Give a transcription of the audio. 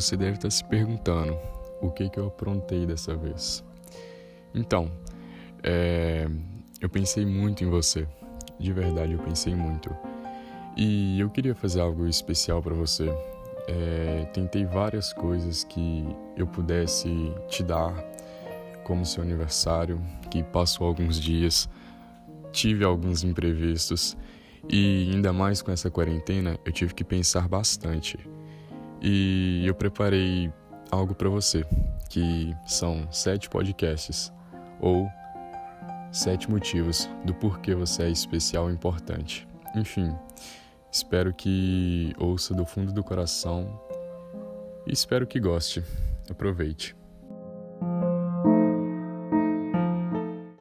você deve estar se perguntando o que, que eu aprontei dessa vez. Então, é, eu pensei muito em você, de verdade eu pensei muito. E eu queria fazer algo especial para você. É, tentei várias coisas que eu pudesse te dar, como seu aniversário, que passou alguns dias, tive alguns imprevistos e ainda mais com essa quarentena eu tive que pensar bastante. E eu preparei algo para você, que são sete podcasts ou sete motivos do porquê você é especial e importante. Enfim, espero que ouça do fundo do coração e espero que goste. Aproveite.